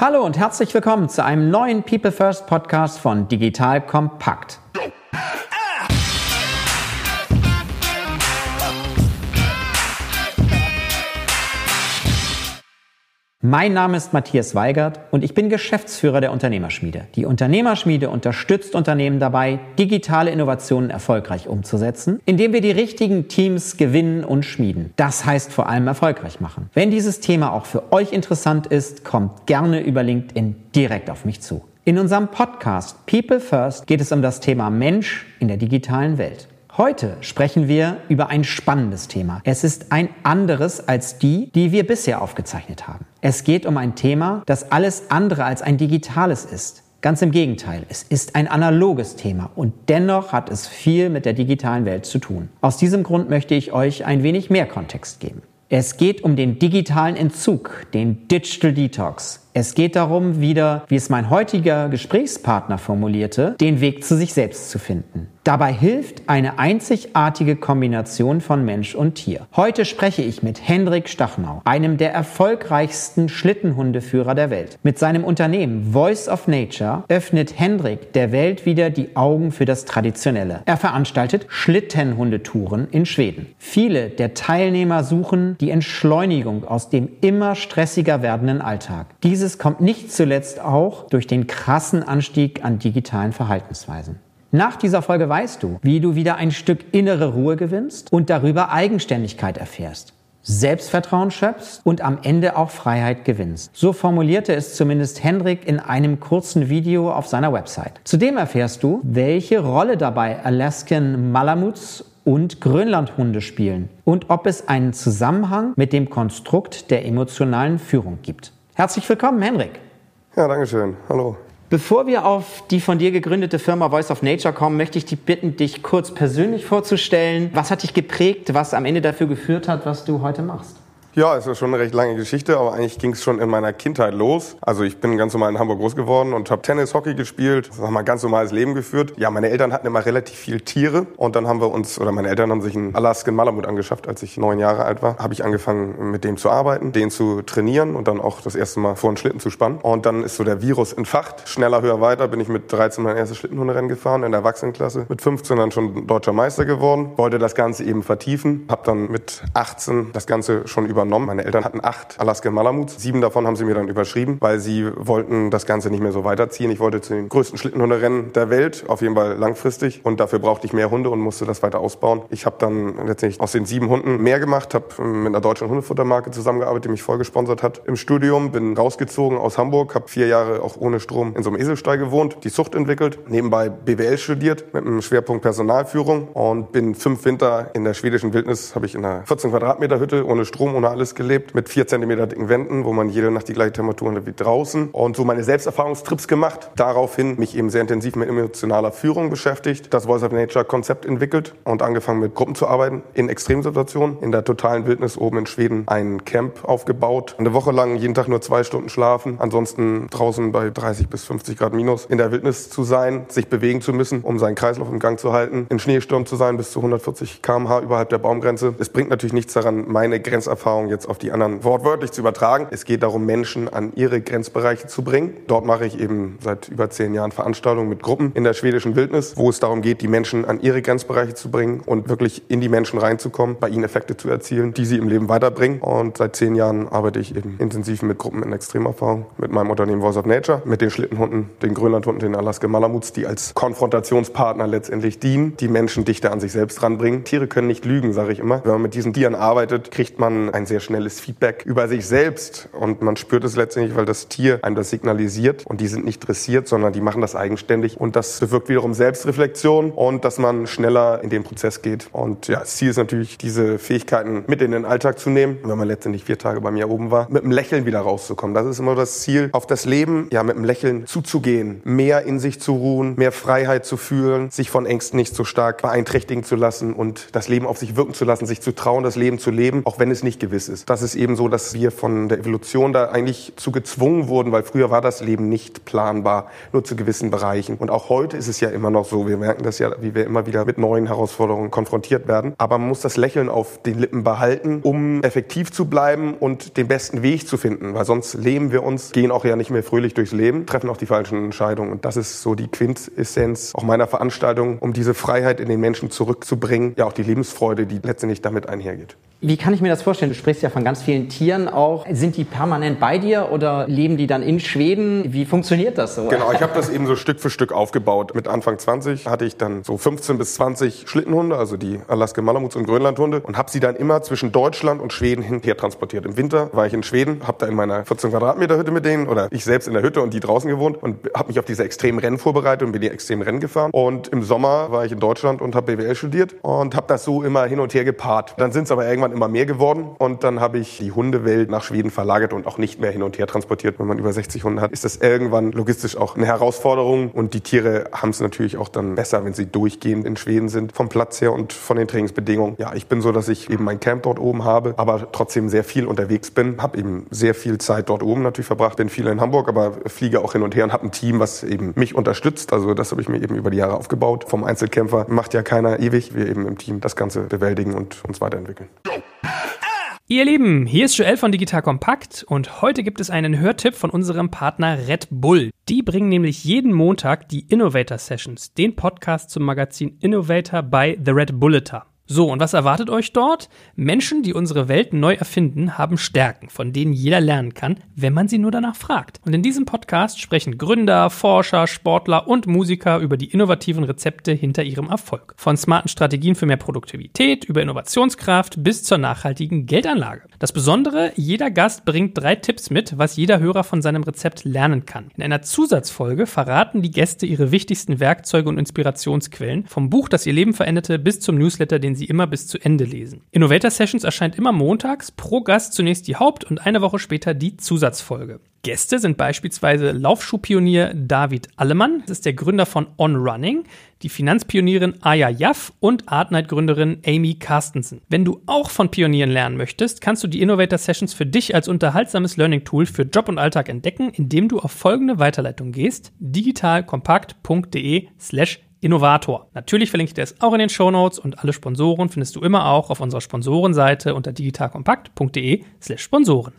Hallo und herzlich willkommen zu einem neuen People First Podcast von Digital Kompakt. Mein Name ist Matthias Weigert und ich bin Geschäftsführer der Unternehmerschmiede. Die Unternehmerschmiede unterstützt Unternehmen dabei, digitale Innovationen erfolgreich umzusetzen, indem wir die richtigen Teams gewinnen und schmieden. Das heißt vor allem erfolgreich machen. Wenn dieses Thema auch für euch interessant ist, kommt gerne über LinkedIn direkt auf mich zu. In unserem Podcast People First geht es um das Thema Mensch in der digitalen Welt. Heute sprechen wir über ein spannendes Thema. Es ist ein anderes als die, die wir bisher aufgezeichnet haben. Es geht um ein Thema, das alles andere als ein digitales ist. Ganz im Gegenteil, es ist ein analoges Thema und dennoch hat es viel mit der digitalen Welt zu tun. Aus diesem Grund möchte ich euch ein wenig mehr Kontext geben. Es geht um den digitalen Entzug, den Digital Detox. Es geht darum, wieder, wie es mein heutiger Gesprächspartner formulierte, den Weg zu sich selbst zu finden. Dabei hilft eine einzigartige Kombination von Mensch und Tier. Heute spreche ich mit Hendrik Stachnau, einem der erfolgreichsten Schlittenhundeführer der Welt. Mit seinem Unternehmen Voice of Nature öffnet Hendrik der Welt wieder die Augen für das Traditionelle. Er veranstaltet Schlittenhundetouren in Schweden. Viele der Teilnehmer suchen die Entschleunigung aus dem immer stressiger werdenden Alltag. Dieses dieses kommt nicht zuletzt auch durch den krassen Anstieg an digitalen Verhaltensweisen. Nach dieser Folge weißt du, wie du wieder ein Stück innere Ruhe gewinnst und darüber Eigenständigkeit erfährst. Selbstvertrauen schöpfst und am Ende auch Freiheit gewinnst. So formulierte es zumindest Hendrik in einem kurzen Video auf seiner Website. Zudem erfährst du, welche Rolle dabei Alaskan Malamuts und Grönlandhunde spielen und ob es einen Zusammenhang mit dem Konstrukt der emotionalen Führung gibt. Herzlich willkommen, Henrik. Ja, danke schön. Hallo. Bevor wir auf die von dir gegründete Firma Voice of Nature kommen, möchte ich dich bitten, dich kurz persönlich vorzustellen. Was hat dich geprägt, was am Ende dafür geführt hat, was du heute machst? Ja, es ist schon eine recht lange Geschichte, aber eigentlich ging es schon in meiner Kindheit los. Also ich bin ganz normal in Hamburg groß geworden und habe Tennis, Hockey gespielt, sag mal ganz normales Leben geführt. Ja, meine Eltern hatten immer relativ viel Tiere und dann haben wir uns oder meine Eltern haben sich einen Alaskan Malamut angeschafft, als ich neun Jahre alt war. Habe ich angefangen mit dem zu arbeiten, den zu trainieren und dann auch das erste Mal vor einen Schlitten zu spannen. Und dann ist so der Virus entfacht. Schneller, höher, weiter bin ich mit 13 mein erstes Schlittenhunderennen gefahren in der Erwachsenenklasse. Mit 15 dann schon deutscher Meister geworden. Wollte das Ganze eben vertiefen. Habe dann mit 18 das Ganze schon übernommen. Meine Eltern hatten acht Alaskan Malamuts. Sieben davon haben sie mir dann überschrieben, weil sie wollten das Ganze nicht mehr so weiterziehen. Ich wollte zu den größten Schlittenhunderennen der Welt, auf jeden Fall langfristig. Und dafür brauchte ich mehr Hunde und musste das weiter ausbauen. Ich habe dann letztendlich aus den sieben Hunden mehr gemacht, habe mit einer deutschen Hundefuttermarke zusammengearbeitet, die mich voll gesponsert hat. Im Studium bin rausgezogen aus Hamburg, habe vier Jahre auch ohne Strom in so einem Eselstall gewohnt, die Zucht entwickelt, nebenbei BWL studiert mit einem Schwerpunkt Personalführung und bin fünf Winter in der schwedischen Wildnis, habe ich in einer 14 Quadratmeter Hütte ohne Strom, ohne alles gelebt, mit vier Zentimeter dicken Wänden, wo man jede Nacht die gleiche Temperatur hat wie draußen. Und so meine Selbsterfahrungstrips gemacht. Daraufhin mich eben sehr intensiv mit emotionaler Führung beschäftigt, das Voice of Nature Konzept entwickelt und angefangen mit Gruppen zu arbeiten in Extremsituationen. In der totalen Wildnis oben in Schweden ein Camp aufgebaut. Eine Woche lang jeden Tag nur zwei Stunden schlafen. Ansonsten draußen bei 30 bis 50 Grad minus in der Wildnis zu sein, sich bewegen zu müssen, um seinen Kreislauf im Gang zu halten. In Schneesturm zu sein bis zu 140 km/h überhalb der Baumgrenze. Es bringt natürlich nichts daran, meine Grenzerfahrung jetzt auf die anderen wortwörtlich zu übertragen. Es geht darum, Menschen an ihre Grenzbereiche zu bringen. Dort mache ich eben seit über zehn Jahren Veranstaltungen mit Gruppen in der schwedischen Wildnis, wo es darum geht, die Menschen an ihre Grenzbereiche zu bringen und wirklich in die Menschen reinzukommen, bei ihnen Effekte zu erzielen, die sie im Leben weiterbringen. Und seit zehn Jahren arbeite ich eben intensiv mit Gruppen in Extremerfahrung, mit meinem Unternehmen Voice of Nature, mit den Schlittenhunden, den Grönlandhunden, den Alaska Malamuts, die als Konfrontationspartner letztendlich dienen, die Menschen dichter an sich selbst ranbringen. Tiere können nicht lügen, sage ich immer. Wenn man mit diesen Tieren arbeitet, kriegt man ein sehr schnelles Feedback über sich selbst. Und man spürt es letztendlich, weil das Tier einem das signalisiert. Und die sind nicht dressiert, sondern die machen das eigenständig. Und das bewirkt wiederum Selbstreflexion und dass man schneller in den Prozess geht. Und ja, das Ziel ist natürlich, diese Fähigkeiten mit in den Alltag zu nehmen, wenn man letztendlich vier Tage bei mir oben war, mit einem Lächeln wieder rauszukommen. Das ist immer das Ziel, auf das Leben ja mit einem Lächeln zuzugehen, mehr in sich zu ruhen, mehr Freiheit zu fühlen, sich von Ängsten nicht so stark beeinträchtigen zu lassen und das Leben auf sich wirken zu lassen, sich zu trauen, das Leben zu leben, auch wenn es nicht gewiss ungewiss ist. Das ist eben so, dass wir von der Evolution da eigentlich zu gezwungen wurden, weil früher war das Leben nicht planbar, nur zu gewissen Bereichen. Und auch heute ist es ja immer noch so. Wir merken das ja, wie wir immer wieder mit neuen Herausforderungen konfrontiert werden. Aber man muss das Lächeln auf den Lippen behalten, um effektiv zu bleiben und den besten Weg zu finden, weil sonst leben wir uns, gehen auch ja nicht mehr fröhlich durchs Leben, treffen auch die falschen Entscheidungen. Und das ist so die Quintessenz auch meiner Veranstaltung, um diese Freiheit in den Menschen zurückzubringen, ja auch die Lebensfreude, die letztendlich damit einhergeht. Wie kann ich mir das vorstellen? Du sprichst ja von ganz vielen Tieren auch. Sind die permanent bei dir oder leben die dann in Schweden? Wie funktioniert das so? Genau, ich habe das eben so Stück für Stück aufgebaut. Mit Anfang 20 hatte ich dann so 15 bis 20 Schlittenhunde, also die Alaska Malamuts und Grönlandhunde und habe sie dann immer zwischen Deutschland und Schweden hinher transportiert. Im Winter war ich in Schweden, habe da in meiner 14 Quadratmeter Hütte mit denen oder ich selbst in der Hütte und die draußen gewohnt und habe mich auf diese extremen Rennen vorbereitet und bin die extremen Rennen gefahren. Und im Sommer war ich in Deutschland und habe BWL studiert und habe das so immer hin und her gepaart. Dann sind es aber irgendwann immer mehr geworden und dann habe ich die Hundewelt nach Schweden verlagert und auch nicht mehr hin und her transportiert. Wenn man über 60 Hunde hat, ist das irgendwann logistisch auch eine Herausforderung. Und die Tiere haben es natürlich auch dann besser, wenn sie durchgehend in Schweden sind, vom Platz her und von den Trainingsbedingungen. Ja, ich bin so, dass ich eben mein Camp dort oben habe, aber trotzdem sehr viel unterwegs bin. Habe eben sehr viel Zeit dort oben natürlich verbracht, bin viel in Hamburg, aber fliege auch hin und her und habe ein Team, was eben mich unterstützt. Also das habe ich mir eben über die Jahre aufgebaut. Vom Einzelkämpfer macht ja keiner ewig. Wir eben im Team das Ganze bewältigen und uns weiterentwickeln. Ihr Lieben, hier ist Joel von Digital Kompakt und heute gibt es einen Hörtipp von unserem Partner Red Bull. Die bringen nämlich jeden Montag die Innovator Sessions, den Podcast zum Magazin Innovator bei The Red Bulleter. So, und was erwartet euch dort? Menschen, die unsere Welt neu erfinden, haben Stärken, von denen jeder lernen kann, wenn man sie nur danach fragt. Und in diesem Podcast sprechen Gründer, Forscher, Sportler und Musiker über die innovativen Rezepte hinter ihrem Erfolg. Von smarten Strategien für mehr Produktivität, über Innovationskraft bis zur nachhaltigen Geldanlage. Das Besondere, jeder Gast bringt drei Tipps mit, was jeder Hörer von seinem Rezept lernen kann. In einer Zusatzfolge verraten die Gäste ihre wichtigsten Werkzeuge und Inspirationsquellen, vom Buch, das ihr Leben veränderte, bis zum Newsletter, den Sie immer bis zu Ende lesen. Innovator Sessions erscheint immer montags, pro Gast zunächst die Haupt- und eine Woche später die Zusatzfolge. Gäste sind beispielsweise Laufschuhpionier David Allemann, das ist der Gründer von On Running, die Finanzpionierin Aya Jaff und Artnight-Gründerin Amy Carstensen. Wenn du auch von Pionieren lernen möchtest, kannst du die Innovator Sessions für dich als unterhaltsames Learning-Tool für Job und Alltag entdecken, indem du auf folgende Weiterleitung gehst: digitalkompakt.de slash Innovator. Natürlich verlinke ich dir es auch in den Show Notes und alle Sponsoren findest du immer auch auf unserer Sponsorenseite unter digitalkompakt.de slash Sponsoren.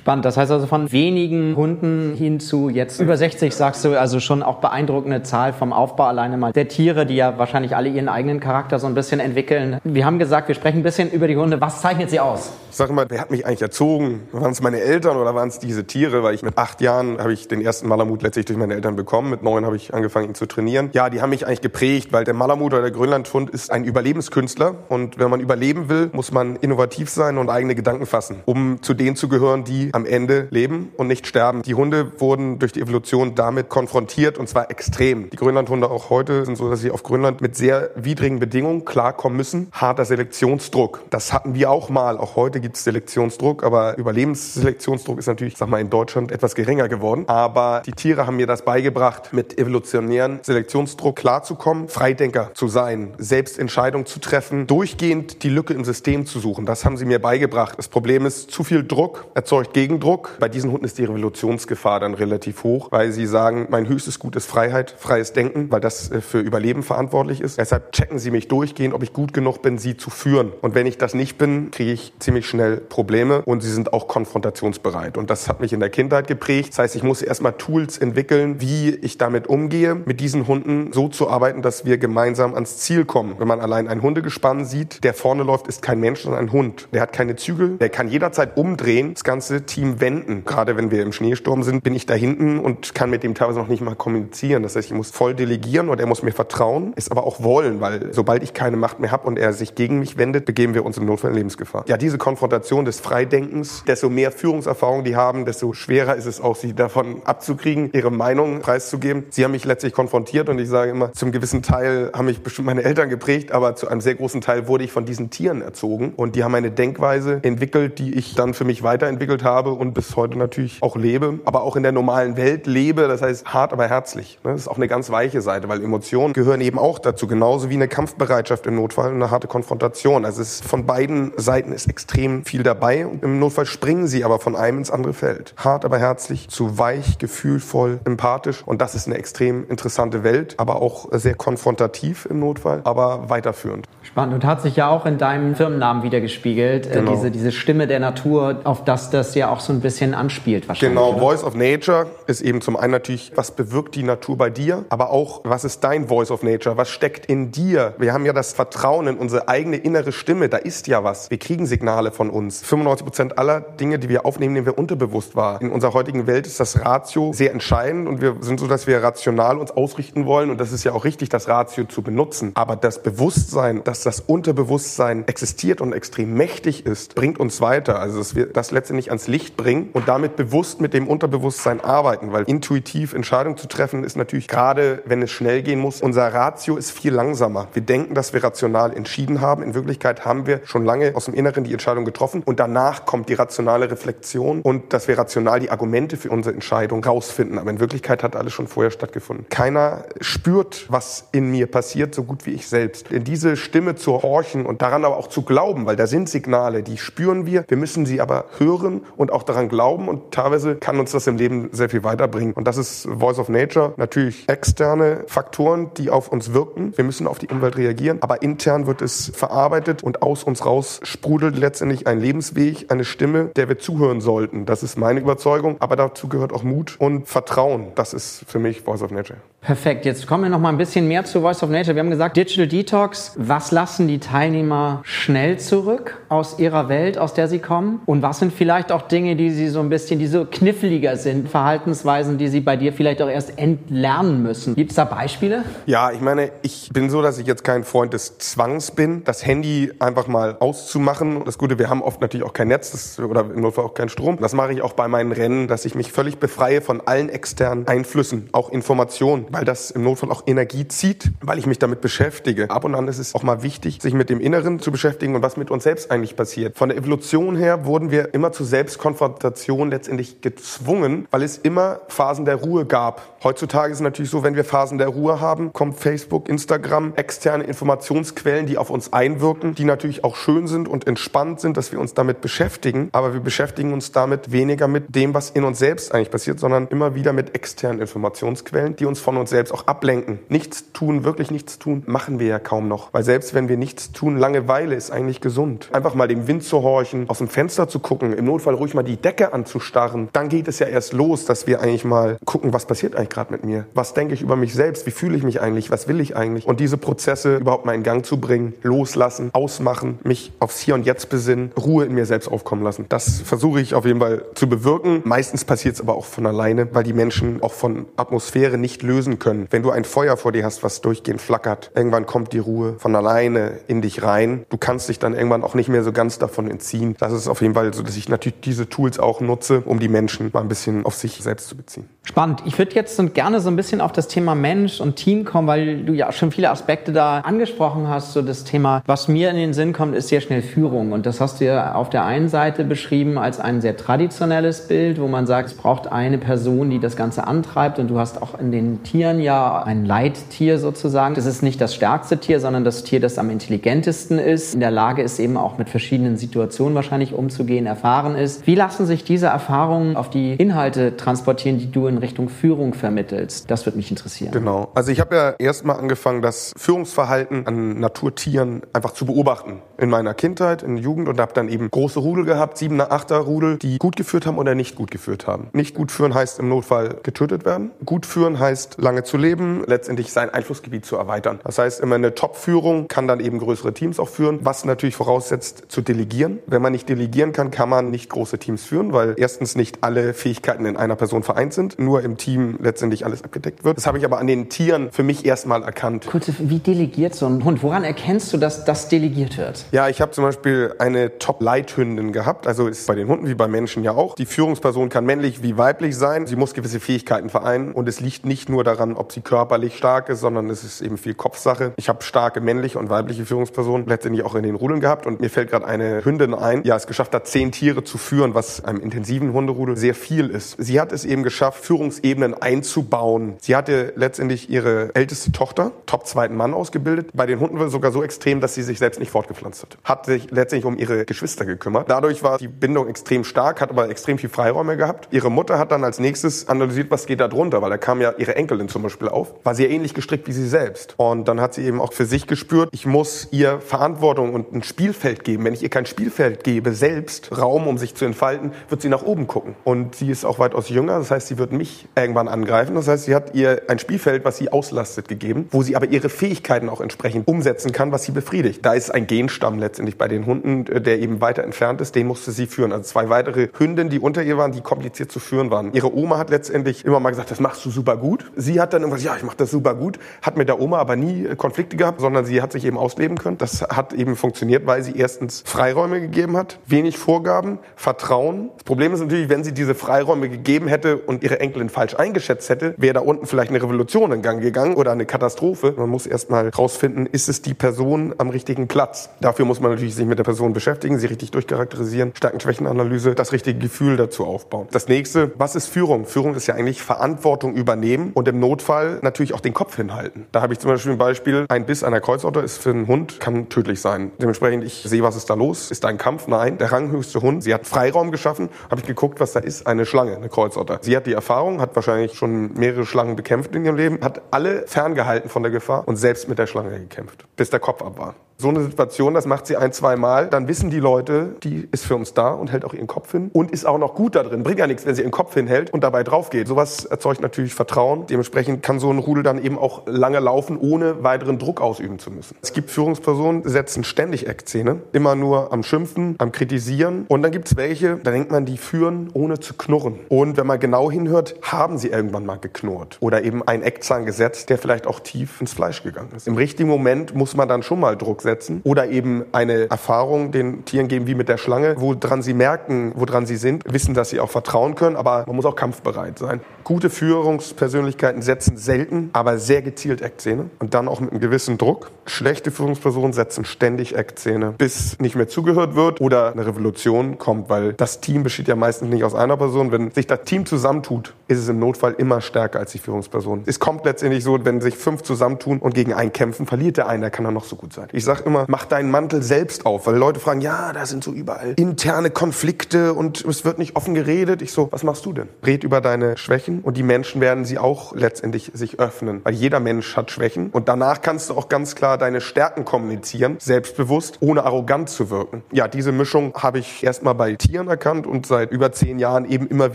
Spannend. Das heißt also von wenigen Hunden hin zu jetzt über 60, sagst du, also schon auch beeindruckende Zahl vom Aufbau alleine mal der Tiere, die ja wahrscheinlich alle ihren eigenen Charakter so ein bisschen entwickeln. Wir haben gesagt, wir sprechen ein bisschen über die Hunde. Was zeichnet sie aus? Sag mal, wer hat mich eigentlich erzogen? Waren es meine Eltern oder waren es diese Tiere? Weil ich mit acht Jahren habe ich den ersten Malamut letztlich durch meine Eltern bekommen. Mit neun habe ich angefangen, ihn zu trainieren. Ja, die haben mich eigentlich geprägt, weil der Malamut oder der Grönlandhund ist ein Überlebenskünstler. Und wenn man überleben will, muss man innovativ sein und eigene Gedanken fassen, um zu denen zu gehören, die am Ende leben und nicht sterben. Die Hunde wurden durch die Evolution damit konfrontiert und zwar extrem. Die Grönlandhunde auch heute sind so, dass sie auf Grönland mit sehr widrigen Bedingungen klarkommen müssen. Harter Selektionsdruck. Das hatten wir auch mal. Auch heute gibt es Selektionsdruck, aber Überlebensselektionsdruck ist natürlich, sag mal, in Deutschland etwas geringer geworden. Aber die Tiere haben mir das beigebracht, mit evolutionären Selektionsdruck klarzukommen, Freidenker zu sein, selbst Entscheidungen zu treffen, durchgehend die Lücke im System zu suchen. Das haben sie mir beigebracht. Das Problem ist, zu viel Druck erzeugt Gegendruck. Bei diesen Hunden ist die Revolutionsgefahr dann relativ hoch, weil sie sagen, mein höchstes Gut ist Freiheit, freies Denken, weil das äh, für Überleben verantwortlich ist. Deshalb checken sie mich durchgehend, ob ich gut genug bin, sie zu führen. Und wenn ich das nicht bin, kriege ich ziemlich schnell Probleme und sie sind auch konfrontationsbereit. Und das hat mich in der Kindheit geprägt. Das heißt, ich muss erstmal Tools entwickeln, wie ich damit umgehe, mit diesen Hunden so zu arbeiten, dass wir gemeinsam ans Ziel kommen. Wenn man allein ein Hundegespann sieht, der vorne läuft, ist kein Mensch, sondern ein Hund. Der hat keine Zügel, der kann jederzeit umdrehen, das ganze Team wenden. Gerade wenn wir im Schneesturm sind, bin ich da hinten und kann mit dem teilweise noch nicht mal kommunizieren. Das heißt, ich muss voll delegieren und er muss mir vertrauen, ist aber auch wollen, weil sobald ich keine Macht mehr habe und er sich gegen mich wendet, begeben wir uns im Notfall in Lebensgefahr. Ja, diese Konfrontation des Freidenkens. Desto mehr Führungserfahrung die haben, desto schwerer ist es auch, sie davon abzukriegen, ihre Meinung preiszugeben. Sie haben mich letztlich konfrontiert und ich sage immer, zum gewissen Teil haben mich bestimmt meine Eltern geprägt, aber zu einem sehr großen Teil wurde ich von diesen Tieren erzogen und die haben eine Denkweise entwickelt, die ich dann für mich weiterentwickelt habe und bis heute natürlich auch lebe, aber auch in der normalen Welt lebe. Das heißt hart, aber herzlich. Das ist auch eine ganz weiche Seite, weil Emotionen gehören eben auch dazu, genauso wie eine Kampfbereitschaft im Notfall, eine harte Konfrontation. Also es ist von beiden Seiten ist extrem extrem viel dabei und im Notfall springen sie aber von einem ins andere Feld. Hart, aber herzlich, zu weich, gefühlvoll, empathisch und das ist eine extrem interessante Welt, aber auch sehr konfrontativ im Notfall, aber weiterführend. Spannend und hat sich ja auch in deinem Firmennamen wieder gespiegelt, äh, genau. diese, diese Stimme der Natur, auf das das ja auch so ein bisschen anspielt wahrscheinlich. Genau, oder? Voice of Nature ist eben zum einen natürlich, was bewirkt die Natur bei dir, aber auch, was ist dein Voice of Nature, was steckt in dir? Wir haben ja das Vertrauen in unsere eigene innere Stimme, da ist ja was. Wir kriegen Signale von uns. 95 Prozent aller Dinge, die wir aufnehmen, nehmen wir unterbewusst wahr. In unserer heutigen Welt ist das Ratio sehr entscheidend und wir sind so, dass wir rational uns ausrichten wollen und das ist ja auch richtig, das Ratio zu benutzen. Aber das Bewusstsein, dass das Unterbewusstsein existiert und extrem mächtig ist, bringt uns weiter. Also dass wir das letztendlich ans Licht bringen und damit bewusst mit dem Unterbewusstsein arbeiten, weil intuitiv Entscheidungen zu treffen ist natürlich gerade, wenn es schnell gehen muss, unser Ratio ist viel langsamer. Wir denken, dass wir rational entschieden haben. In Wirklichkeit haben wir schon lange aus dem Inneren die Entscheidung getroffen und danach kommt die rationale Reflexion und dass wir rational die Argumente für unsere Entscheidung rausfinden. Aber in Wirklichkeit hat alles schon vorher stattgefunden. Keiner spürt, was in mir passiert, so gut wie ich selbst. In diese Stimme zu horchen und daran aber auch zu glauben, weil da sind Signale, die spüren wir. Wir müssen sie aber hören und auch daran glauben und teilweise kann uns das im Leben sehr viel weiterbringen. Und das ist Voice of Nature. Natürlich externe Faktoren, die auf uns wirken. Wir müssen auf die Umwelt reagieren, aber intern wird es verarbeitet und aus uns raus sprudelt letztendlich ein Lebensweg, eine Stimme, der wir zuhören sollten. Das ist meine Überzeugung, aber dazu gehört auch Mut und Vertrauen. Das ist für mich Voice of Nature. Perfekt. Jetzt kommen wir noch mal ein bisschen mehr zu Voice of Nature. Wir haben gesagt, Digital Detox. Was lassen die Teilnehmer schnell zurück aus ihrer Welt, aus der sie kommen? Und was sind vielleicht auch Dinge, die sie so ein bisschen, die so kniffliger sind, Verhaltensweisen, die sie bei dir vielleicht auch erst entlernen müssen? Gibt es da Beispiele? Ja, ich meine, ich bin so, dass ich jetzt kein Freund des Zwangs bin, das Handy einfach mal auszumachen. Das Gute, wir haben oft natürlich auch kein Netz das, oder im Notfall auch keinen Strom. Das mache ich auch bei meinen Rennen, dass ich mich völlig befreie von allen externen Einflüssen, auch Informationen weil das im Notfall auch Energie zieht, weil ich mich damit beschäftige. Ab und an ist es auch mal wichtig, sich mit dem Inneren zu beschäftigen und was mit uns selbst eigentlich passiert. Von der Evolution her wurden wir immer zur Selbstkonfrontation letztendlich gezwungen, weil es immer Phasen der Ruhe gab. Heutzutage ist es natürlich so, wenn wir Phasen der Ruhe haben, kommt Facebook, Instagram, externe Informationsquellen, die auf uns einwirken, die natürlich auch schön sind und entspannt sind, dass wir uns damit beschäftigen. Aber wir beschäftigen uns damit weniger mit dem, was in uns selbst eigentlich passiert, sondern immer wieder mit externen Informationsquellen, die uns von uns selbst auch ablenken. Nichts tun, wirklich nichts tun, machen wir ja kaum noch. Weil selbst wenn wir nichts tun, Langeweile ist eigentlich gesund. Einfach mal dem Wind zu horchen, aus dem Fenster zu gucken, im Notfall ruhig mal die Decke anzustarren. Dann geht es ja erst los, dass wir eigentlich mal gucken, was passiert eigentlich gerade mit mir? Was denke ich über mich selbst? Wie fühle ich mich eigentlich? Was will ich eigentlich? Und diese Prozesse überhaupt mal in Gang zu bringen, loslassen, ausmachen, mich aufs Hier und Jetzt besinnen, Ruhe in mir selbst aufkommen lassen. Das versuche ich auf jeden Fall zu bewirken. Meistens passiert es aber auch von alleine, weil die Menschen auch von Atmosphäre nicht lösen können. Wenn du ein Feuer vor dir hast, was durchgehend flackert, irgendwann kommt die Ruhe von alleine in dich rein. Du kannst dich dann irgendwann auch nicht mehr so ganz davon entziehen. Das ist auf jeden Fall so, dass ich natürlich diese Tools auch nutze, um die Menschen mal ein bisschen auf sich selbst zu beziehen. Spannend. Ich würde jetzt gerne so ein bisschen auf das Thema Mensch und Team kommen, weil du ja schon viele Aspekte da angesprochen hast. So das Thema, was mir in den Sinn kommt, ist sehr schnell Führung. Und das hast du ja auf der einen Seite beschrieben als ein sehr traditionelles Bild, wo man sagt, es braucht eine Person, die das Ganze antreibt. Und du hast auch in den Tieren Tieren ja ein Leittier sozusagen. Das ist nicht das stärkste Tier, sondern das Tier, das am intelligentesten ist, in der Lage ist, eben auch mit verschiedenen Situationen wahrscheinlich umzugehen, erfahren ist. Wie lassen sich diese Erfahrungen auf die Inhalte transportieren, die du in Richtung Führung vermittelst? Das würde mich interessieren. Genau. Also ich habe ja erstmal angefangen, das Führungsverhalten an Naturtieren einfach zu beobachten. In meiner Kindheit, in der Jugend und habe dann eben große Rudel gehabt, siebener, achter Rudel, die gut geführt haben oder nicht gut geführt haben. Nicht gut führen heißt im Notfall getötet werden. Gut führen heißt lange zu leben, letztendlich sein Einflussgebiet zu erweitern. Das heißt, immer eine Top-Führung kann dann eben größere Teams auch führen, was natürlich voraussetzt, zu delegieren. Wenn man nicht delegieren kann, kann man nicht große Teams führen, weil erstens nicht alle Fähigkeiten in einer Person vereint sind, nur im Team letztendlich alles abgedeckt wird. Das habe ich aber an den Tieren für mich erstmal erkannt. Kurze, wie delegiert so ein Hund? Woran erkennst du, dass das delegiert wird? Ja, ich habe zum Beispiel eine Top-Leithündin gehabt, also ist bei den Hunden wie bei Menschen ja auch. Die Führungsperson kann männlich wie weiblich sein. Sie muss gewisse Fähigkeiten vereinen und es liegt nicht nur daran, daran, ob sie körperlich stark ist, sondern es ist eben viel Kopfsache. Ich habe starke männliche und weibliche Führungspersonen letztendlich auch in den Rudeln gehabt und mir fällt gerade eine Hündin ein, ja, es geschafft hat, zehn Tiere zu führen, was einem intensiven Hunderudel sehr viel ist. Sie hat es eben geschafft, Führungsebenen einzubauen. Sie hatte letztendlich ihre älteste Tochter, top zweiten Mann ausgebildet. Bei den Hunden war es sogar so extrem, dass sie sich selbst nicht fortgepflanzt hat. Hat sich letztendlich um ihre Geschwister gekümmert. Dadurch war die Bindung extrem stark, hat aber extrem viel Freiräume gehabt. Ihre Mutter hat dann als nächstes analysiert, was geht da drunter, weil da kam ja ihre Enkelin zum Beispiel auf. War ja ähnlich gestrickt wie sie selbst. Und dann hat sie eben auch für sich gespürt, ich muss ihr Verantwortung und ein Spielfeld geben. Wenn ich ihr kein Spielfeld gebe, selbst Raum, um sich zu entfalten, wird sie nach oben gucken. Und sie ist auch weitaus jünger, das heißt, sie wird mich irgendwann angreifen. Das heißt, sie hat ihr ein Spielfeld, was sie auslastet, gegeben, wo sie aber ihre Fähigkeiten auch entsprechend umsetzen kann, was sie befriedigt. Da ist ein Genstamm letztendlich bei den Hunden, der eben weiter entfernt ist, den musste sie führen. Also zwei weitere Hündinnen, die unter ihr waren, die kompliziert zu führen waren. Ihre Oma hat letztendlich immer mal gesagt, das machst du super gut. Sie hat dann gesagt, ja, ich mach das super gut. Hat mit der Oma aber nie Konflikte gehabt, sondern sie hat sich eben ausleben können. Das hat eben funktioniert, weil sie erstens Freiräume gegeben hat, wenig Vorgaben, Vertrauen. Das Problem ist natürlich, wenn sie diese Freiräume gegeben hätte und ihre Enkelin falsch eingeschätzt hätte, wäre da unten vielleicht eine Revolution in Gang gegangen oder eine Katastrophe. Man muss erst mal rausfinden, ist es die Person am richtigen Platz? Dafür muss man natürlich sich mit der Person beschäftigen, sie richtig durchcharakterisieren, Stärken-Schwächen-Analyse, das richtige Gefühl dazu aufbauen. Das nächste, was ist Führung? Führung ist ja eigentlich Verantwortung übernehmen und im Notfall natürlich auch den Kopf hinhalten. Da habe ich zum Beispiel ein Beispiel, ein Biss einer Kreuzotter ist für einen Hund, kann tödlich sein. Dementsprechend, ich sehe, was ist da los? Ist da ein Kampf? Nein. Der ranghöchste Hund, sie hat Freiraum geschaffen, habe ich geguckt, was da ist. Eine Schlange, eine Kreuzotter. Sie hat die Erfahrung, hat wahrscheinlich schon mehrere Schlangen bekämpft in ihrem Leben, hat alle ferngehalten von der Gefahr und selbst mit der Schlange gekämpft, bis der Kopf ab war. So eine Situation, das macht sie ein, zwei Mal, dann wissen die Leute, die ist für uns da und hält auch ihren Kopf hin und ist auch noch gut da drin. Bringt ja nichts, wenn sie ihren Kopf hinhält und dabei drauf geht. Sowas erzeugt natürlich Vertrauen. Dementsprechend kann so ein Rudel dann eben auch lange laufen, ohne weiteren Druck ausüben zu müssen. Es gibt Führungspersonen, setzen ständig Eckzähne, immer nur am Schimpfen, am Kritisieren. Und dann gibt es welche, da denkt man, die führen ohne zu knurren. Und wenn man genau hinhört, haben sie irgendwann mal geknurrt oder eben einen Eckzahn gesetzt, der vielleicht auch tief ins Fleisch gegangen ist. Im richtigen Moment muss man dann schon mal Druck setzen setzen oder eben eine Erfahrung den Tieren geben wie mit der Schlange, woran sie merken, woran sie sind, wissen, dass sie auch vertrauen können, aber man muss auch kampfbereit sein. Gute Führungspersönlichkeiten setzen selten, aber sehr gezielt Eckzähne und dann auch mit einem gewissen Druck. Schlechte Führungspersonen setzen ständig Eckzähne, bis nicht mehr zugehört wird oder eine Revolution kommt, weil das Team besteht ja meistens nicht aus einer Person. Wenn sich das Team zusammentut, ist es im Notfall immer stärker als die Führungsperson. Es kommt letztendlich so, wenn sich fünf zusammentun und gegen einen kämpfen, verliert der eine, der kann dann noch so gut sein. Ich sage immer, mach deinen Mantel selbst auf, weil Leute fragen, ja, da sind so überall interne Konflikte und es wird nicht offen geredet. Ich so, was machst du denn? Red über deine Schwächen und die Menschen werden sie auch letztendlich sich öffnen, weil jeder Mensch hat Schwächen und danach kannst du auch ganz klar deine Stärken kommunizieren, selbstbewusst, ohne arrogant zu wirken. Ja, diese Mischung habe ich erstmal bei Tieren erkannt und seit über zehn Jahren eben immer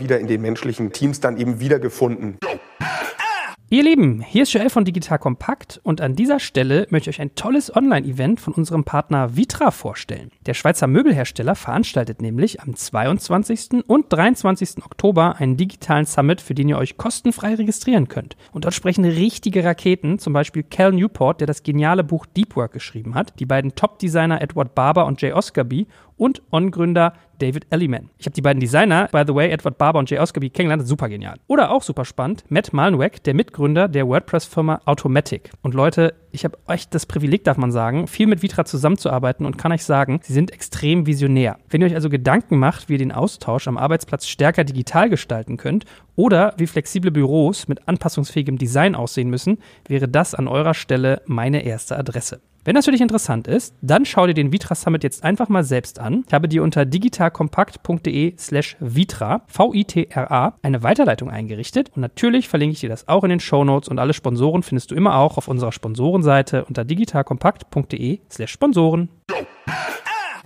wieder in den menschlichen Teams dann eben wiedergefunden. Ihr Lieben, hier ist Joel von Digital Kompakt und an dieser Stelle möchte ich euch ein tolles Online-Event von unserem Partner Vitra vorstellen. Der Schweizer Möbelhersteller veranstaltet nämlich am 22. und 23. Oktober einen digitalen Summit, für den ihr euch kostenfrei registrieren könnt. Und dort sprechen richtige Raketen, zum Beispiel Cal Newport, der das geniale Buch Deep Work geschrieben hat, die beiden Top-Designer Edward Barber und Jay Oscarby und On-Gründer David Elliman. Ich habe die beiden Designer, by the way, Edward Barber und Jay Oscarby, kennengelernt. Super genial. Oder auch super spannend, Matt Malnweck, der Mitgründer der WordPress-Firma Automatic. Und Leute, ich habe echt das Privileg, darf man sagen, viel mit Vitra zusammenzuarbeiten und kann euch sagen, sie sind extrem visionär. Wenn ihr euch also Gedanken macht, wie ihr den Austausch am Arbeitsplatz stärker digital gestalten könnt oder wie flexible Büros mit anpassungsfähigem Design aussehen müssen, wäre das an eurer Stelle meine erste Adresse. Wenn das für dich interessant ist, dann schau dir den Vitra Summit jetzt einfach mal selbst an. Ich habe dir unter digitalkompakt.de slash Vitra, V-I-T-R-A, eine Weiterleitung eingerichtet und natürlich verlinke ich dir das auch in den Show Notes und alle Sponsoren findest du immer auch auf unserer Sponsorenseite unter digitalkompakt.de slash Sponsoren.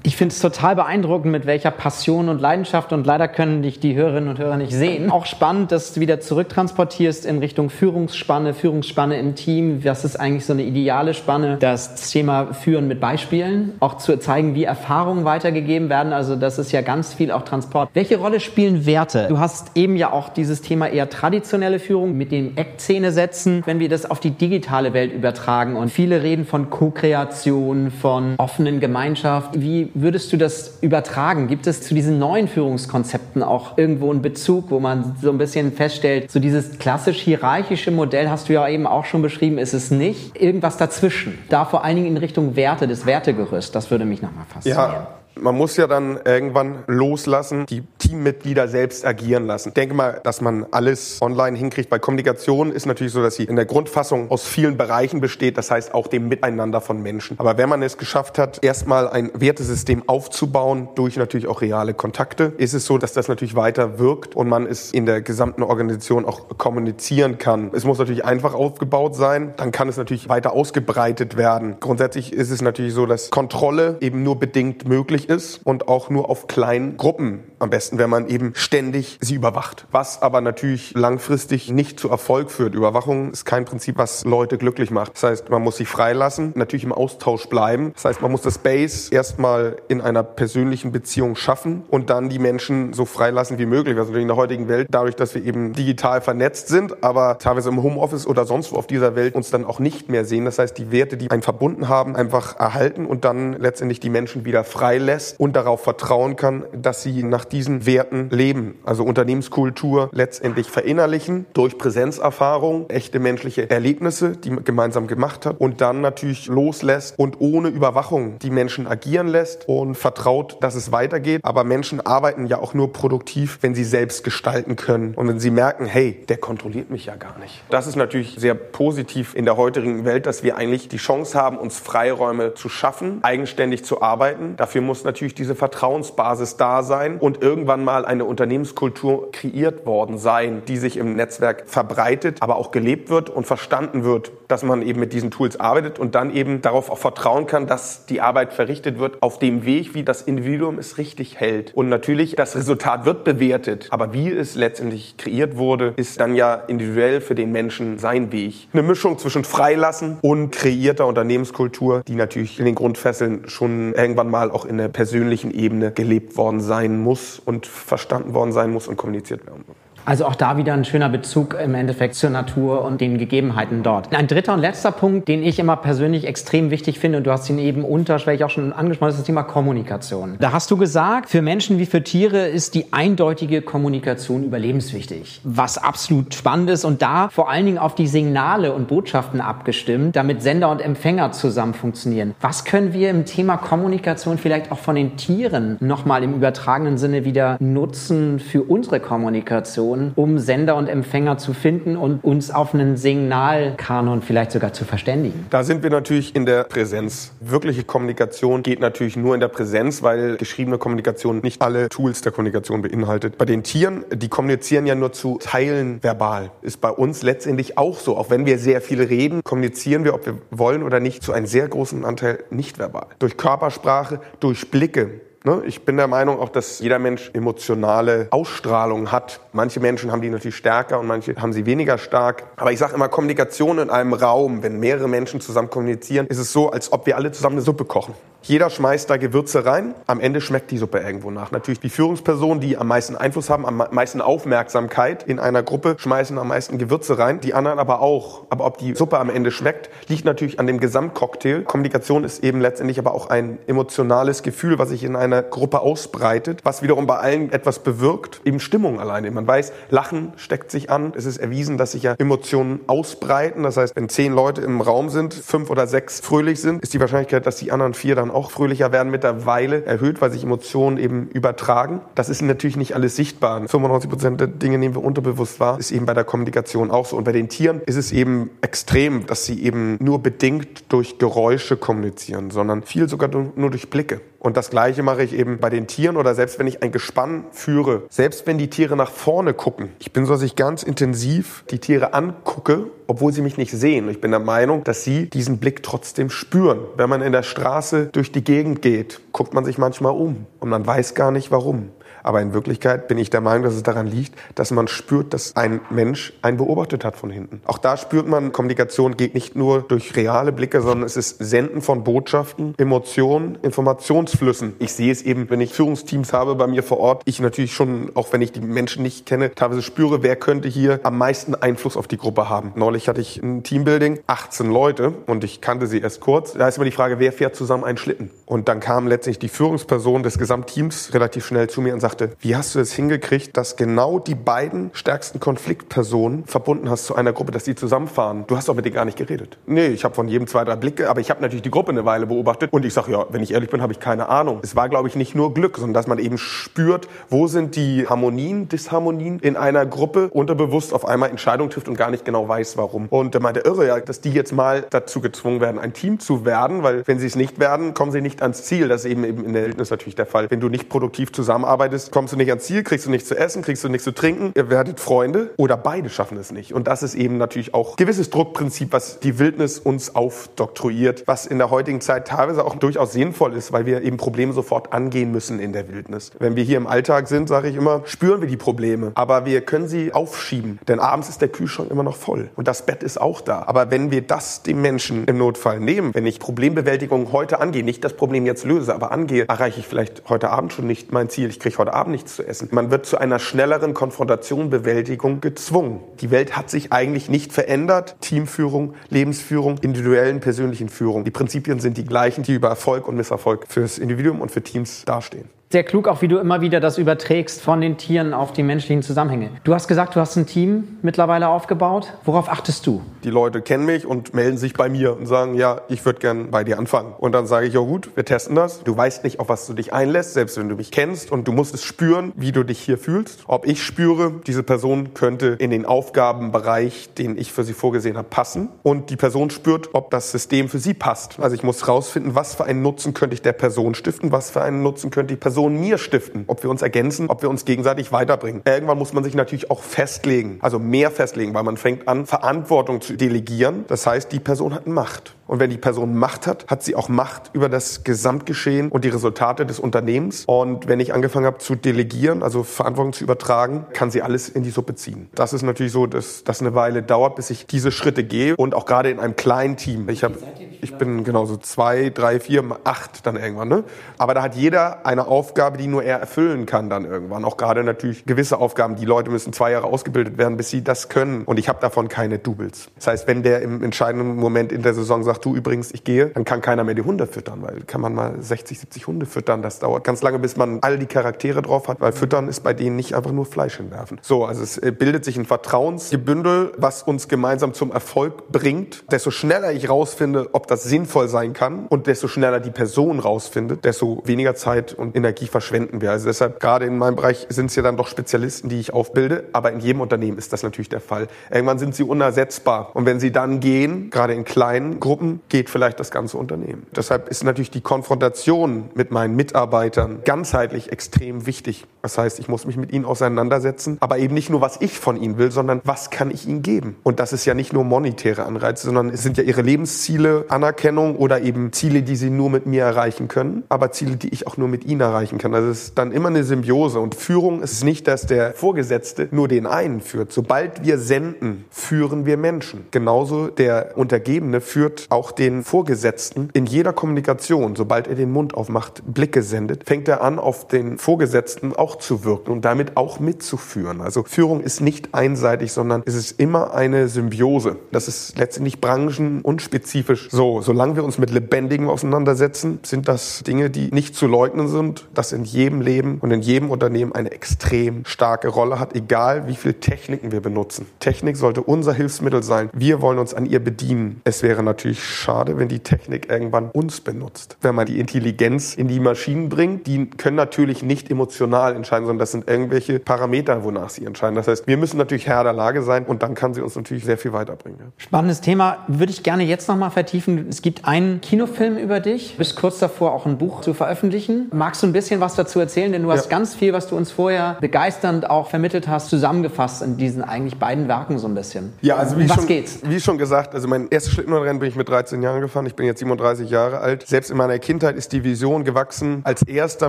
Ich finde es total beeindruckend, mit welcher Passion und Leidenschaft und leider können dich die Hörerinnen und Hörer nicht sehen. Auch spannend, dass du wieder zurücktransportierst in Richtung Führungsspanne, Führungsspanne im Team. Was ist eigentlich so eine ideale Spanne? Das Thema Führen mit Beispielen, auch zu zeigen, wie Erfahrungen weitergegeben werden. Also das ist ja ganz viel auch Transport. Welche Rolle spielen Werte? Du hast eben ja auch dieses Thema eher traditionelle Führung mit den Eckzähne setzen, wenn wir das auf die digitale Welt übertragen und viele reden von Co-Kreation, von offenen Gemeinschaft. Wie wie würdest du das übertragen? Gibt es zu diesen neuen Führungskonzepten auch irgendwo einen Bezug, wo man so ein bisschen feststellt, so dieses klassisch hierarchische Modell hast du ja eben auch schon beschrieben, ist es nicht. Irgendwas dazwischen. Da vor allen Dingen in Richtung Werte, des Wertegerüst, das würde mich nochmal faszinieren. Ja. Man muss ja dann irgendwann loslassen, die Teammitglieder selbst agieren lassen. Ich denke mal, dass man alles online hinkriegt. Bei Kommunikation ist natürlich so, dass sie in der Grundfassung aus vielen Bereichen besteht. Das heißt auch dem Miteinander von Menschen. Aber wenn man es geschafft hat, erstmal ein Wertesystem aufzubauen durch natürlich auch reale Kontakte, ist es so, dass das natürlich weiter wirkt und man es in der gesamten Organisation auch kommunizieren kann. Es muss natürlich einfach aufgebaut sein. Dann kann es natürlich weiter ausgebreitet werden. Grundsätzlich ist es natürlich so, dass Kontrolle eben nur bedingt möglich ist und auch nur auf kleinen Gruppen. Am besten, wenn man eben ständig sie überwacht. Was aber natürlich langfristig nicht zu Erfolg führt. Überwachung ist kein Prinzip, was Leute glücklich macht. Das heißt, man muss sie freilassen, natürlich im Austausch bleiben. Das heißt, man muss das Base erstmal in einer persönlichen Beziehung schaffen und dann die Menschen so freilassen wie möglich. Also in der heutigen Welt, dadurch, dass wir eben digital vernetzt sind, aber teilweise im Homeoffice oder sonst wo auf dieser Welt uns dann auch nicht mehr sehen. Das heißt, die Werte, die einen verbunden haben, einfach erhalten und dann letztendlich die Menschen wieder freilässt lässt und darauf vertrauen kann, dass sie nach diesen Werten leben. Also Unternehmenskultur letztendlich verinnerlichen durch Präsenzerfahrung, echte menschliche Erlebnisse, die man gemeinsam gemacht hat und dann natürlich loslässt und ohne Überwachung die Menschen agieren lässt und vertraut, dass es weitergeht. Aber Menschen arbeiten ja auch nur produktiv, wenn sie selbst gestalten können und wenn sie merken, hey, der kontrolliert mich ja gar nicht. Das ist natürlich sehr positiv in der heutigen Welt, dass wir eigentlich die Chance haben, uns Freiräume zu schaffen, eigenständig zu arbeiten. Dafür muss natürlich diese Vertrauensbasis da sein und irgendwann mal eine Unternehmenskultur kreiert worden sein, die sich im Netzwerk verbreitet, aber auch gelebt wird und verstanden wird, dass man eben mit diesen Tools arbeitet und dann eben darauf auch vertrauen kann, dass die Arbeit verrichtet wird auf dem Weg, wie das Individuum es richtig hält. Und natürlich, das Resultat wird bewertet, aber wie es letztendlich kreiert wurde, ist dann ja individuell für den Menschen sein Weg. Eine Mischung zwischen Freilassen und kreierter Unternehmenskultur, die natürlich in den Grundfesseln schon irgendwann mal auch in der persönlichen Ebene gelebt worden sein muss und verstanden worden sein muss und kommuniziert werden muss. Also auch da wieder ein schöner Bezug im Endeffekt zur Natur und den Gegebenheiten dort. Ein dritter und letzter Punkt, den ich immer persönlich extrem wichtig finde, und du hast ihn eben unterschwellig auch schon angesprochen, ist das Thema Kommunikation. Da hast du gesagt, für Menschen wie für Tiere ist die eindeutige Kommunikation überlebenswichtig. Was absolut spannend ist und da vor allen Dingen auf die Signale und Botschaften abgestimmt, damit Sender und Empfänger zusammen funktionieren. Was können wir im Thema Kommunikation vielleicht auch von den Tieren nochmal im übertragenen Sinne wieder nutzen für unsere Kommunikation? Kommunikation, um Sender und Empfänger zu finden und uns auf einen Signalkanon vielleicht sogar zu verständigen? Da sind wir natürlich in der Präsenz. Wirkliche Kommunikation geht natürlich nur in der Präsenz, weil geschriebene Kommunikation nicht alle Tools der Kommunikation beinhaltet. Bei den Tieren, die kommunizieren ja nur zu Teilen verbal. Ist bei uns letztendlich auch so. Auch wenn wir sehr viel reden, kommunizieren wir, ob wir wollen oder nicht, zu einem sehr großen Anteil nicht verbal. Durch Körpersprache, durch Blicke, Ne? Ich bin der Meinung auch, dass jeder Mensch emotionale Ausstrahlung hat. Manche Menschen haben die natürlich stärker und manche haben sie weniger stark. Aber ich sage immer, Kommunikation in einem Raum, wenn mehrere Menschen zusammen kommunizieren, ist es so, als ob wir alle zusammen eine Suppe kochen. Jeder schmeißt da Gewürze rein. Am Ende schmeckt die Suppe irgendwo nach. Natürlich die Führungspersonen, die am meisten Einfluss haben, am meisten Aufmerksamkeit in einer Gruppe, schmeißen am meisten Gewürze rein. Die anderen aber auch. Aber ob die Suppe am Ende schmeckt, liegt natürlich an dem Gesamtcocktail. Kommunikation ist eben letztendlich aber auch ein emotionales Gefühl, was sich in einer Gruppe ausbreitet, was wiederum bei allen etwas bewirkt. Eben Stimmung alleine. Man weiß, Lachen steckt sich an. Es ist erwiesen, dass sich ja Emotionen ausbreiten. Das heißt, wenn zehn Leute im Raum sind, fünf oder sechs fröhlich sind, ist die Wahrscheinlichkeit, dass die anderen vier dann dann auch fröhlicher werden mit der Weile erhöht, weil sich Emotionen eben übertragen. Das ist natürlich nicht alles sichtbar. 95 Prozent der Dinge nehmen wir unterbewusst wahr. Ist eben bei der Kommunikation auch so. Und bei den Tieren ist es eben extrem, dass sie eben nur bedingt durch Geräusche kommunizieren, sondern viel sogar nur durch Blicke. Und das Gleiche mache ich eben bei den Tieren oder selbst wenn ich ein Gespann führe, selbst wenn die Tiere nach vorne gucken. Ich bin so, dass ich ganz intensiv die Tiere angucke, obwohl sie mich nicht sehen. Ich bin der Meinung, dass sie diesen Blick trotzdem spüren. Wenn man in der Straße durch die Gegend geht, guckt man sich manchmal um und man weiß gar nicht warum. Aber in Wirklichkeit bin ich der Meinung, dass es daran liegt, dass man spürt, dass ein Mensch einen beobachtet hat von hinten. Auch da spürt man, Kommunikation geht nicht nur durch reale Blicke, sondern es ist Senden von Botschaften, Emotionen, Informationsflüssen. Ich sehe es eben, wenn ich Führungsteams habe bei mir vor Ort, ich natürlich schon, auch wenn ich die Menschen nicht kenne, teilweise spüre, wer könnte hier am meisten Einfluss auf die Gruppe haben. Neulich hatte ich ein Teambuilding, 18 Leute und ich kannte sie erst kurz. Da ist immer die Frage, wer fährt zusammen einen Schlitten? Und dann kam letztlich die Führungsperson des Gesamtteams relativ schnell zu mir und sagte, wie hast du es hingekriegt, dass genau die beiden stärksten Konfliktpersonen verbunden hast zu einer Gruppe, dass die zusammenfahren? Du hast doch mit denen gar nicht geredet. Nee, ich habe von jedem zwei, drei Blicke, aber ich habe natürlich die Gruppe eine Weile beobachtet und ich sage, ja, wenn ich ehrlich bin, habe ich keine Ahnung. Es war, glaube ich, nicht nur Glück, sondern dass man eben spürt, wo sind die Harmonien, Disharmonien in einer Gruppe, unterbewusst auf einmal Entscheidungen trifft und gar nicht genau weiß, warum. Und er meinte, irre ja, dass die jetzt mal dazu gezwungen werden, ein Team zu werden, weil wenn sie es nicht werden, kommen sie nicht ans Ziel. Das ist eben, eben in der Wildnis natürlich der Fall. Wenn du nicht produktiv zusammenarbeitest, kommst du nicht ans Ziel, kriegst du nichts zu essen, kriegst du nichts zu trinken, ihr werdet Freunde oder beide schaffen es nicht. Und das ist eben natürlich auch gewisses Druckprinzip, was die Wildnis uns aufdoktroyiert, was in der heutigen Zeit teilweise auch durchaus sinnvoll ist, weil wir eben Probleme sofort angehen müssen in der Wildnis. Wenn wir hier im Alltag sind, sage ich immer, spüren wir die Probleme, aber wir können sie aufschieben, denn abends ist der Kühlschrank immer noch voll und das Bett ist auch da. Aber wenn wir das dem Menschen im Notfall nehmen, wenn ich Problembewältigung heute angehe, nicht das Problem jetzt löse, aber angehe, erreiche ich vielleicht heute Abend schon nicht mein Ziel. Ich kriege heute Abend nichts zu essen. Man wird zu einer schnelleren Konfrontation, Bewältigung gezwungen. Die Welt hat sich eigentlich nicht verändert. Teamführung, Lebensführung, individuellen, persönlichen Führung. Die Prinzipien sind die gleichen, die über Erfolg und Misserfolg fürs Individuum und für Teams dastehen sehr klug, auch wie du immer wieder das überträgst von den Tieren auf die menschlichen Zusammenhänge. Du hast gesagt, du hast ein Team mittlerweile aufgebaut. Worauf achtest du? Die Leute kennen mich und melden sich bei mir und sagen, ja, ich würde gern bei dir anfangen. Und dann sage ich, ja gut, wir testen das. Du weißt nicht, auf was du dich einlässt, selbst wenn du mich kennst. Und du musst es spüren, wie du dich hier fühlst. Ob ich spüre, diese Person könnte in den Aufgabenbereich, den ich für sie vorgesehen habe, passen. Und die Person spürt, ob das System für sie passt. Also ich muss rausfinden, was für einen Nutzen könnte ich der Person stiften, was für einen Nutzen könnte die Person Person mir stiften, ob wir uns ergänzen, ob wir uns gegenseitig weiterbringen. Irgendwann muss man sich natürlich auch festlegen, also mehr festlegen, weil man fängt an, Verantwortung zu delegieren. Das heißt, die Person hat Macht. Und wenn die Person Macht hat, hat sie auch Macht über das Gesamtgeschehen und die Resultate des Unternehmens. Und wenn ich angefangen habe zu delegieren, also Verantwortung zu übertragen, kann sie alles in die Suppe ziehen. Das ist natürlich so, dass das eine Weile dauert, bis ich diese Schritte gehe. Und auch gerade in einem kleinen Team. Ich, hab, ich bin genauso zwei, drei, vier, acht dann irgendwann. Ne? Aber da hat jeder eine Aufgabe, die nur er erfüllen kann dann irgendwann. Auch gerade natürlich gewisse Aufgaben. Die Leute müssen zwei Jahre ausgebildet werden, bis sie das können. Und ich habe davon keine Doubles. Das heißt, wenn der im entscheidenden Moment in der Saison sagt, du übrigens, ich gehe, dann kann keiner mehr die Hunde füttern, weil kann man mal 60, 70 Hunde füttern. Das dauert ganz lange, bis man all die Charaktere drauf hat, weil füttern ist bei denen nicht einfach nur Fleisch hinwerfen. So, also es äh, bildet sich ein Vertrauensgebündel, was uns gemeinsam zum Erfolg bringt. Desto schneller ich rausfinde, ob das sinnvoll sein kann und desto schneller die Person rausfindet, desto weniger Zeit und Energie verschwenden wir. Also deshalb, gerade in meinem Bereich sind es ja dann doch Spezialisten, die ich aufbilde, aber in jedem Unternehmen ist das natürlich der Fall. Irgendwann sind sie unersetzbar. Und wenn sie dann gehen, gerade in kleinen Gruppen, geht vielleicht das ganze Unternehmen. Deshalb ist natürlich die Konfrontation mit meinen Mitarbeitern ganzheitlich extrem wichtig. Das heißt, ich muss mich mit ihnen auseinandersetzen, aber eben nicht nur, was ich von ihnen will, sondern was kann ich ihnen geben. Und das ist ja nicht nur monetäre Anreize, sondern es sind ja ihre Lebensziele, Anerkennung oder eben Ziele, die sie nur mit mir erreichen können, aber Ziele, die ich auch nur mit ihnen erreichen kann. Also es ist dann immer eine Symbiose. Und Führung ist nicht, dass der Vorgesetzte nur den einen führt. Sobald wir senden, führen wir Menschen. Genauso der Untergebene führt auch den Vorgesetzten in jeder Kommunikation, sobald er den Mund aufmacht, Blicke sendet, fängt er an, auf den Vorgesetzten auch zu wirken und damit auch mitzuführen. Also Führung ist nicht einseitig, sondern es ist immer eine Symbiose. Das ist letztendlich branchenunspezifisch so. Solange wir uns mit Lebendigem auseinandersetzen, sind das Dinge, die nicht zu leugnen sind, dass in jedem Leben und in jedem Unternehmen eine extrem starke Rolle hat, egal wie viel Techniken wir benutzen. Technik sollte unser Hilfsmittel sein. Wir wollen uns an ihr bedienen. Es wäre natürlich schade, wenn die Technik irgendwann uns benutzt. Wenn man die Intelligenz in die Maschinen bringt, die können natürlich nicht emotional entscheiden, sondern das sind irgendwelche Parameter, wonach sie entscheiden. Das heißt, wir müssen natürlich Herr der Lage sein und dann kann sie uns natürlich sehr viel weiterbringen. Spannendes Thema. Würde ich gerne jetzt nochmal vertiefen. Es gibt einen Kinofilm über dich. Du bist kurz davor, auch ein Buch zu veröffentlichen. Magst du ein bisschen was dazu erzählen, denn du hast Ja. ganz viel, was du uns vorher begeisternd auch vermittelt hast, zusammengefasst in diesen eigentlich beiden Werken so ein bisschen. Ja, also wie um was schon, geht's? wie schon gesagt, also mein erstes Schlittenrennen bin ich mit 13 Jahren gefahren. Ich bin jetzt 37 Jahre alt. Selbst in meiner Kindheit ist die Vision gewachsen, als erster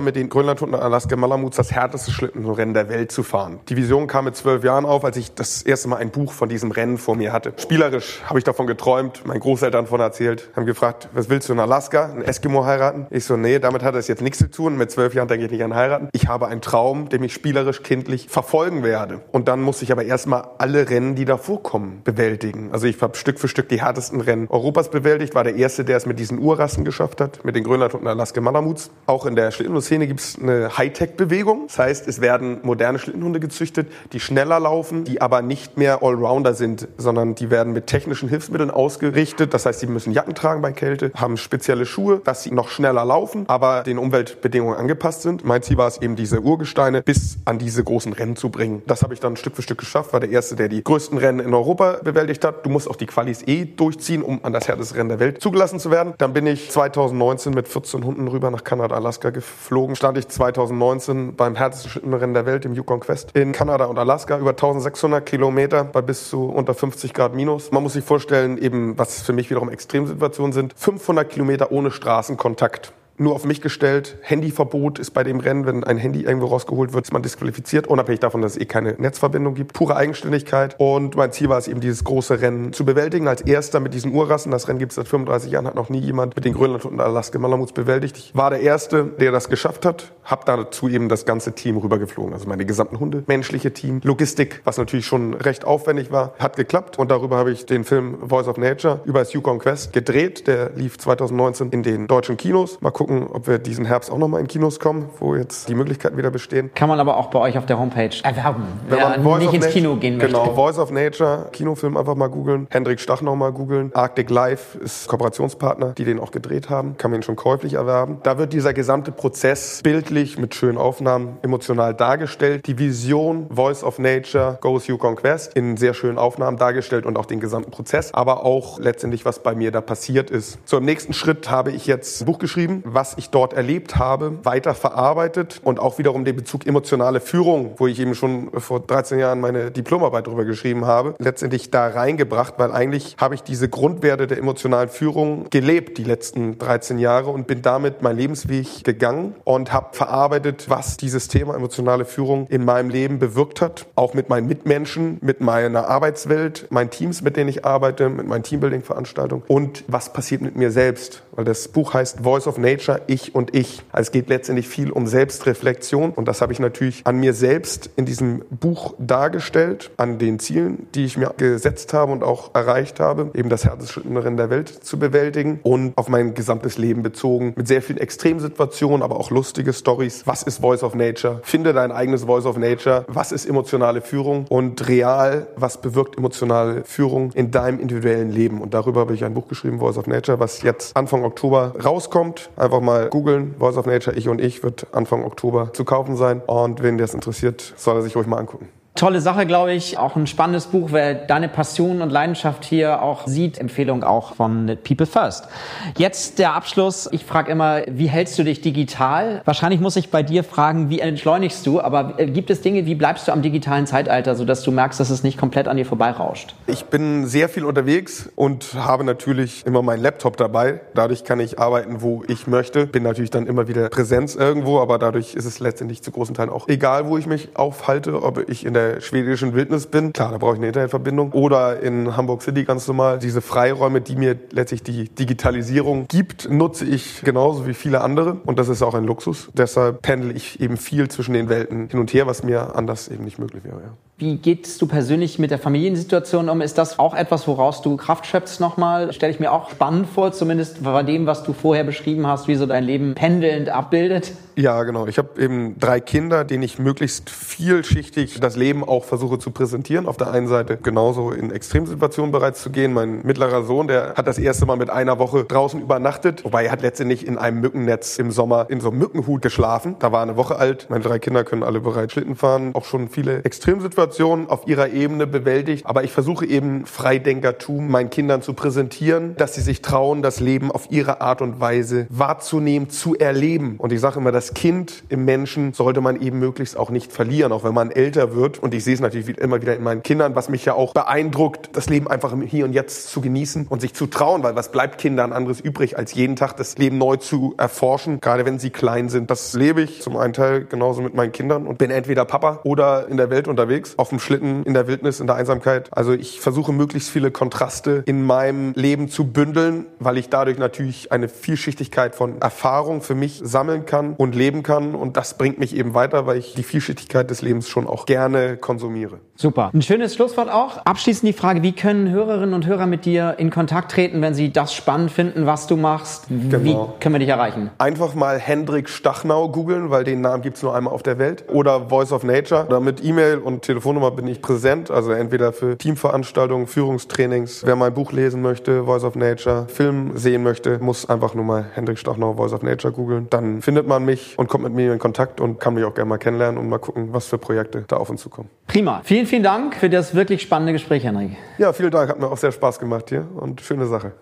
mit den Grönlandhunden und Alaska Malamuts das härteste Schlittenrennen der Welt zu fahren. Die Vision kam mit zwölf Jahren auf, als ich das erste Mal ein Buch von diesem Rennen vor mir hatte. Spielerisch habe ich davon geträumt, meinen Großeltern davon erzählt, haben gefragt, was willst du in Alaska? Ein Eskimo heiraten? Ich so, nee, damit hat das jetzt nichts zu tun. Mit zwölf Jahren denke ich nicht an heiraten. Ich habe einen Traum, den ich spielerisch, kindlich verfolgen werde. Und dann muss ich aber erstmal alle Rennen, die davor kommen, bewältigen. Also ich habe Stück für Stück die härtesten Rennen Europas bewältigt, war der Erste, der es mit diesen Urrassen geschafft hat, mit den Grönland- und Alaska Malamuts. Auch in der Schlittenhund-Szene gibt es eine Hightech-Bewegung. Das heißt, es werden moderne Schlittenhunde gezüchtet, die schneller laufen, die aber nicht mehr Allrounder sind, sondern die werden mit technischen Hilfsmitteln ausgerichtet. Das heißt, sie müssen Jacken tragen bei Kälte, haben spezielle Schuhe, dass sie noch schneller laufen, aber den Umweltbedingungen angepasst sind. Mein Ziel war es eben, diese Urgesteine bis an diese großen Rennen zu bringen. Das habe ich dann Stück für Stück geschafft, war der Erste, der die größten Rennen in Europa bewältigt hat. Du musst auch die Qualis eh durchziehen, um an das härteste Rennen der Welt zugelassen zu werden. Dann bin ich 2019 mit 14 Hunden rüber nach Kanada, Alaska geflogen. Stand ich 2019 beim härtesten Schlittenrennen der Welt, im Yukon Quest, in Kanada und Alaska, über 1600 Kilometer bei bis zu unter 50 Grad minus. Man muss sich vorstellen, eben, was für mich wiederum Extremsituationen sind, 500 Kilometer ohne Straßenkontakt nur auf mich gestellt. Handyverbot ist bei dem Rennen, wenn ein Handy irgendwo rausgeholt wird, ist man disqualifiziert, unabhängig davon, dass es eh keine Netzverbindung gibt. Pure Eigenständigkeit. Und mein Ziel war es eben, dieses große Rennen zu bewältigen. Als erster mit diesen Urrassen. Das Rennen gibt es seit 35 Jahren, hat noch nie jemand mit den Grönland- und Alaska Malamuts bewältigt. Ich war der Erste, der das geschafft hat. Hab dazu eben das ganze Team rübergeflogen. Also meine gesamten Hunde, menschliche Team, Logistik, was natürlich schon recht aufwendig war, hat geklappt. Und darüber habe ich den Film Voice of Nature über das Yukon Quest gedreht. Der lief 2019 in den deutschen Kinos. Mal gucken, ob wir diesen Herbst auch noch mal in Kinos kommen, wo jetzt die Möglichkeiten wieder bestehen. Kann man aber auch bei euch auf der Homepage erwerben, Wenn wer man Voice nicht ins Nature- Kino gehen möchte. Genau, Voice of Nature, Kinofilm einfach mal googeln. Hendrik Stach noch mal googeln. Arctic Life ist Kooperationspartner, die den auch gedreht haben. Kann man ihn schon käuflich erwerben. Da wird dieser gesamte Prozess bildlich mit schönen Aufnahmen emotional dargestellt. Die Vision Voice of Nature Goes Yukon Quest in sehr schönen Aufnahmen dargestellt und auch den gesamten Prozess, aber auch letztendlich, was bei mir da passiert ist. So, im nächsten Schritt habe ich jetzt ein Buch geschrieben, was ich dort erlebt habe, weiter verarbeitet und auch wiederum den Bezug emotionale Führung, wo ich eben schon vor 13 Jahren meine Diplomarbeit drüber geschrieben habe, letztendlich da reingebracht, weil eigentlich habe ich diese Grundwerte der emotionalen Führung gelebt die letzten 13 Jahre und bin damit mein Lebensweg gegangen und habe verarbeitet, was dieses Thema emotionale Führung in meinem Leben bewirkt hat, auch mit meinen Mitmenschen, mit meiner Arbeitswelt, meinen Teams, mit denen ich arbeite, mit meinen Teambuilding-Veranstaltungen und was passiert mit mir selbst, weil das Buch heißt Voice of Nature, ich und ich. Also es geht letztendlich viel um Selbstreflexion und das habe ich natürlich an mir selbst in diesem Buch dargestellt, an den Zielen, die ich mir gesetzt habe und auch erreicht habe, eben das Schlittenrennen der Welt zu bewältigen und auf mein gesamtes Leben bezogen, mit sehr vielen Extremsituationen, aber auch lustige Stories. Was ist Voice of Nature? Finde dein eigenes Voice of Nature. Was ist emotionale Führung? Und real, was bewirkt emotionale Führung in deinem individuellen Leben? Und darüber habe ich ein Buch geschrieben, Voice of Nature, was jetzt Anfang Oktober rauskommt. Einfach mal googeln, Voice of Nature, ich und ich, wird Anfang Oktober zu kaufen sein. Und wen das interessiert, soll er sich ruhig mal angucken. Tolle Sache, glaube ich. Auch ein spannendes Buch. Wer deine Passion und Leidenschaft hier auch sieht, Empfehlung auch von People First. Jetzt der Abschluss. Ich frage immer, wie hältst du dich digital? Wahrscheinlich muss ich bei dir fragen, wie entschleunigst du? Aber äh, gibt es Dinge, wie bleibst du am digitalen Zeitalter, sodass du merkst, dass es nicht komplett an dir vorbeirauscht? Ich bin sehr viel unterwegs und habe natürlich immer meinen Laptop dabei. Dadurch kann ich arbeiten, wo ich möchte. Bin natürlich dann immer wieder Präsenz irgendwo, aber dadurch ist es letztendlich zu großen Teilen auch egal, wo ich mich aufhalte, ob ich in der schwedischen Wildnis bin. Klar, da brauche ich eine Internetverbindung. Oder in Hamburg City ganz normal. Diese Freiräume, die mir letztlich die Digitalisierung gibt, nutze ich genauso wie viele andere. Und das ist auch ein Luxus. Deshalb pendel ich eben viel zwischen den Welten hin und her, was mir anders eben nicht möglich wäre. Ja. Wie gehst du persönlich mit der Familiensituation um? Ist das auch etwas, woraus du Kraft schöpfst nochmal? Stelle ich mir auch spannend vor, zumindest bei dem, was du vorher beschrieben hast, wie so dein Leben pendelnd abbildet. Ja, genau. Ich habe eben drei Kinder, denen ich möglichst vielschichtig das Leben auch versuche zu präsentieren. Auf der einen Seite genauso in Extremsituationen bereits zu gehen. Mein mittlerer Sohn, der hat das erste Mal mit einer Woche draußen übernachtet, wobei er hat letztendlich in einem Mückennetz im Sommer in so einem Mückenhut geschlafen. Da war eine Woche alt. Meine drei Kinder können alle bereits Schlitten fahren. Auch schon viele Extremsituationen Situation auf ihrer Ebene bewältigt. Aber ich versuche eben Freidenkertum meinen Kindern zu präsentieren, dass sie sich trauen, das Leben auf ihre Art und Weise wahrzunehmen, zu erleben. Und ich sage immer, das Kind im Menschen sollte man eben möglichst auch nicht verlieren, auch wenn man älter wird. Und ich sehe es natürlich immer wieder in meinen Kindern, was mich ja auch beeindruckt, das Leben einfach Hier und Jetzt zu genießen und sich zu trauen, weil was bleibt Kindern anderes übrig, als jeden Tag das Leben neu zu erforschen, gerade wenn sie klein sind. Das lebe ich zum einen Teil genauso mit meinen Kindern und bin entweder Papa oder in der Welt unterwegs, auf dem Schlitten, in der Wildnis, in der Einsamkeit. Also ich versuche möglichst viele Kontraste in meinem Leben zu bündeln, weil ich dadurch natürlich eine Vielschichtigkeit von Erfahrung für mich sammeln kann und leben kann und das bringt mich eben weiter, weil ich die Vielschichtigkeit des Lebens schon auch gerne konsumiere. Super. Ein schönes Schlusswort auch. Abschließend die Frage, wie können Hörerinnen und Hörer mit dir in Kontakt treten, wenn sie das spannend finden, was du machst? Genau. Wie können wir dich erreichen? Einfach mal Hendrik Stachnau googeln, weil den Namen gibt es nur einmal auf der Welt. Oder Voice of Nature. Oder mit E-Mail und Telefonnummer bin ich präsent. Also entweder für Teamveranstaltungen, Führungstrainings. Wer mein Buch lesen möchte, Voice of Nature, Film sehen möchte, muss einfach nur mal Hendrik Stachnau, Voice of Nature googeln. Dann findet man mich und kommt mit mir in Kontakt und kann mich auch gerne mal kennenlernen und mal gucken, was für Projekte da auf uns zukommen. Prima. Vielen, vielen Dank für das wirklich spannende Gespräch, Henrik. Ja, vielen Dank. Hat mir auch sehr Spaß gemacht hier und schöne Sache.